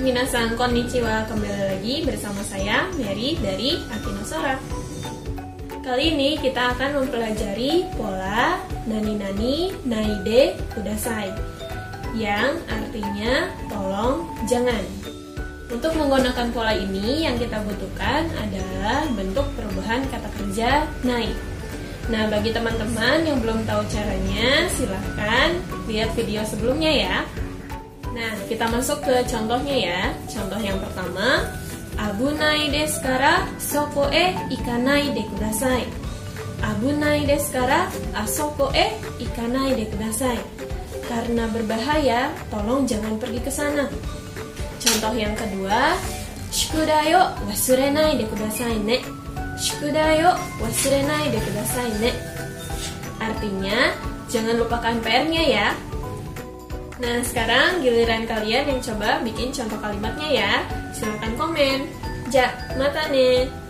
minasan konnichiwa. Kembali lagi bersama saya Mary dari Akinosora. Kali ini kita akan mempelajari pola nani-nani naide kudasai Yang artinya tolong jangan. Untuk menggunakan pola ini yang kita butuhkan adalah bentuk perubahan kata kerja nai Nah, bagi teman-teman yang belum tahu caranya, silahkan lihat video sebelumnya ya. Nah, kita masuk ke contohnya ya. Contoh yang pertama, Abunai desu kara soko e ikanai de kudasai. Abunai desu kara asoko e ikanai de kudasai. Karena berbahaya, tolong jangan pergi ke sana. Contoh yang kedua, Shukudayo wasurenai de kudasai ne. Shukudayo wasurenai de kudasai ne. Artinya, jangan lupakan PR-nya ya. Nah, sekarang giliran kalian yang coba bikin contoh kalimatnya ya. Silahkan komen. Ja, mata nih.